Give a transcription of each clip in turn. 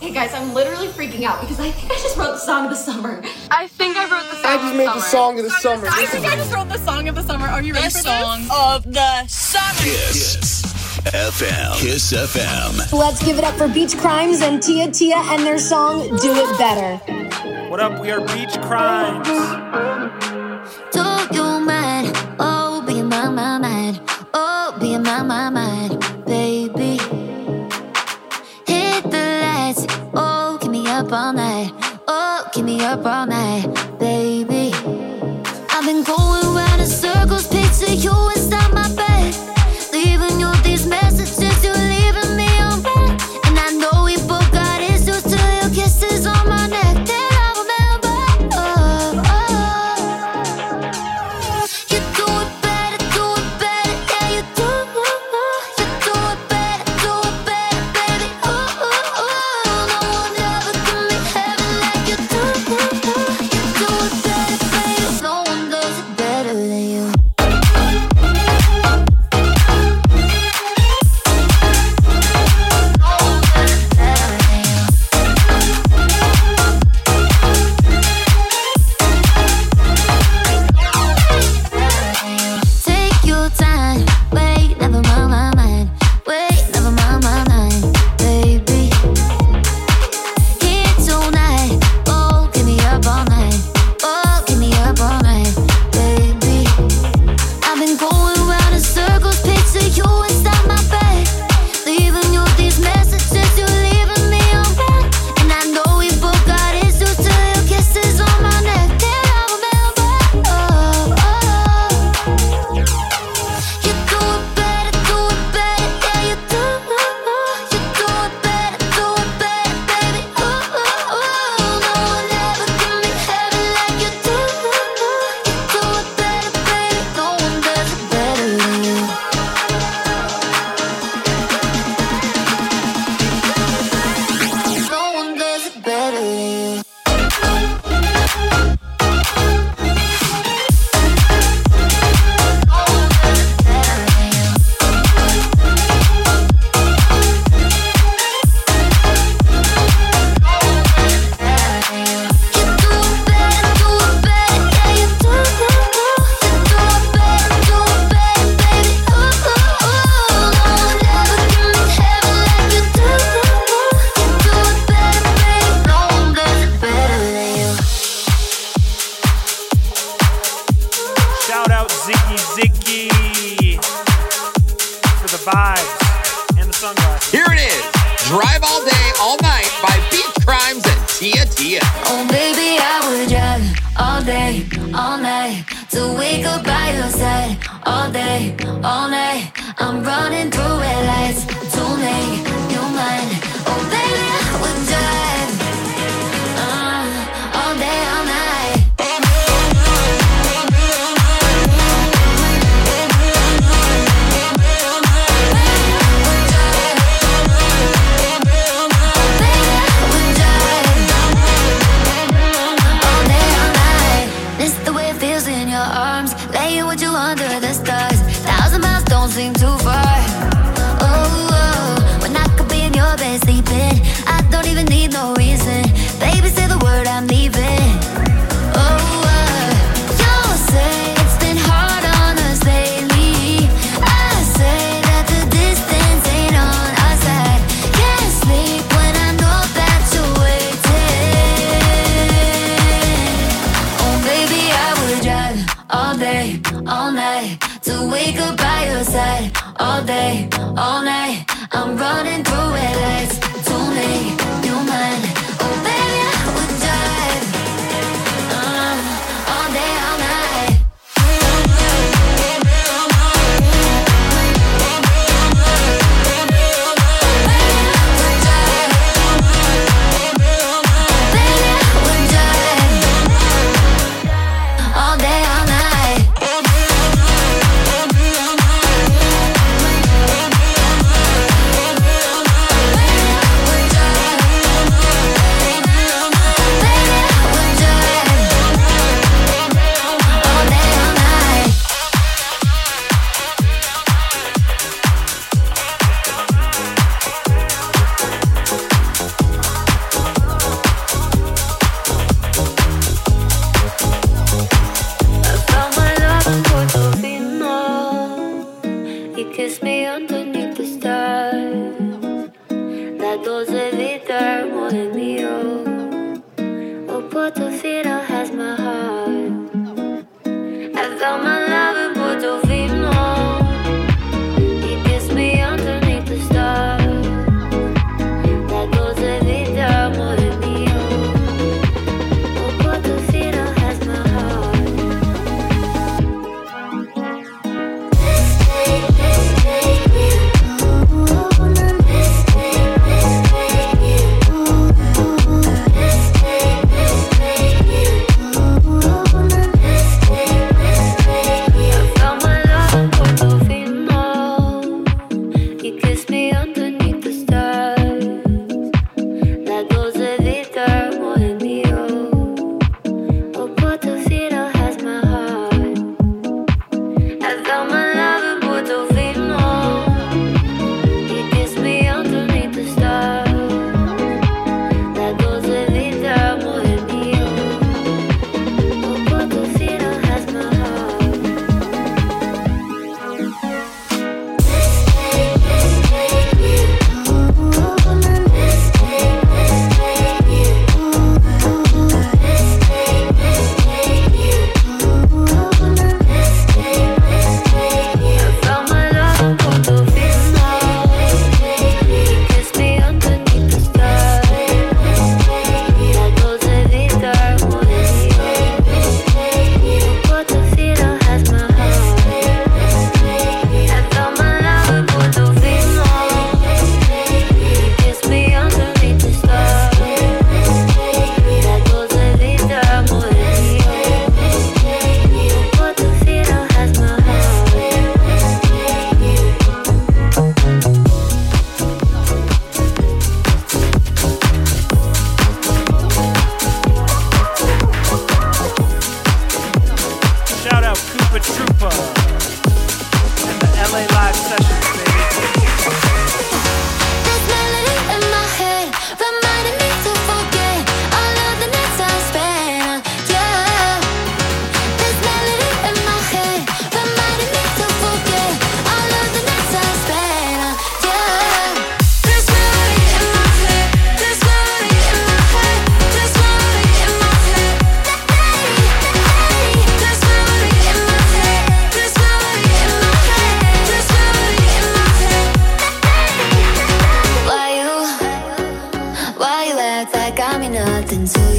Hey guys, I'm literally freaking out because I think I just wrote the song of the summer. I think I wrote the song I just made the, song of the summer. I think I just wrote the song of the summer. Are you ready the for song this? of the summer? Kiss. yes. FM. Kiss FM. Let's give it up for Beachcrimes and Tia Tia and their song Do It Better. What up? We are Beachcrimes. Do you mind? Oh, be my, my, my. up all night. Oh, keep me up all night. Here it is Drive All Day, All Night by Beachcrimes and Tia Tia. Oh, baby, I would drive all day, all night to wake up by your side. All day, all night. I'm running through red lights. Forget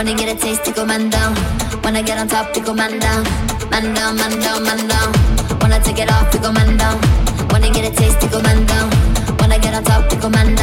Wanna get a taste to go man down. Wanna get on top to go man down. Man down, man down, man down. Wanna take it off to go man down. Wanna get a taste to go man down. Wanna get on top to go man down.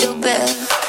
you, babe.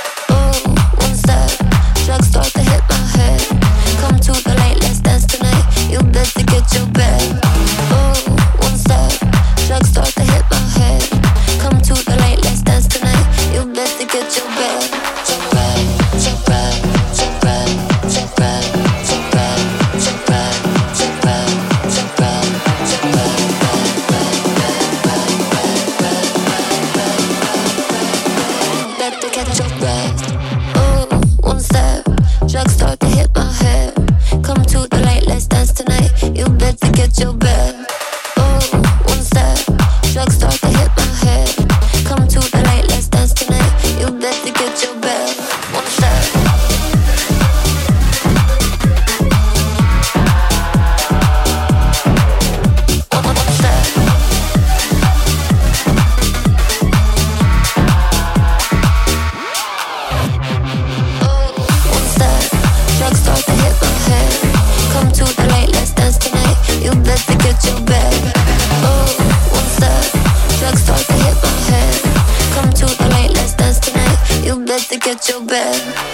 Bed.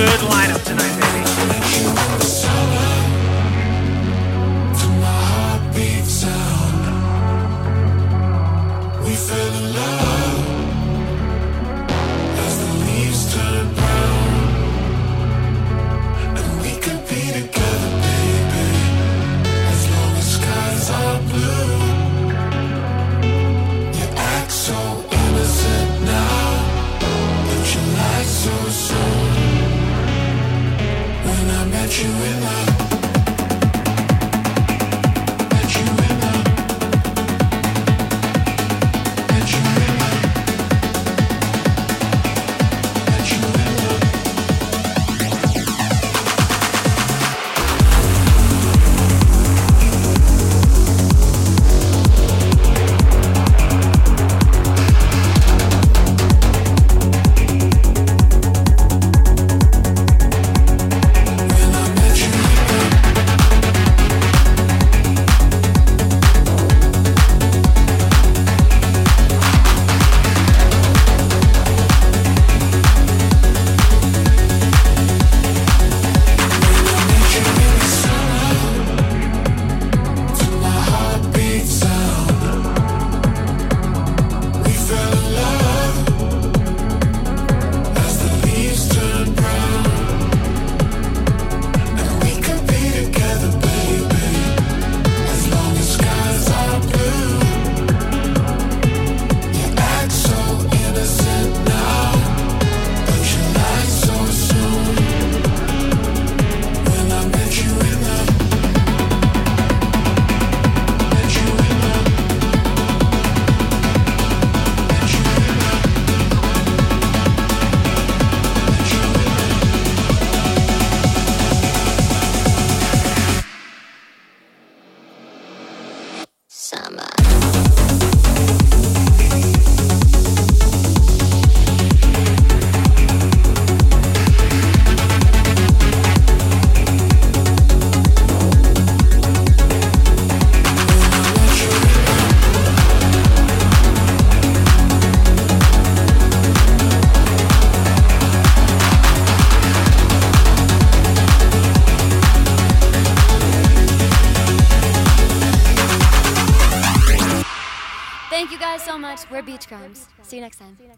Met you in next time.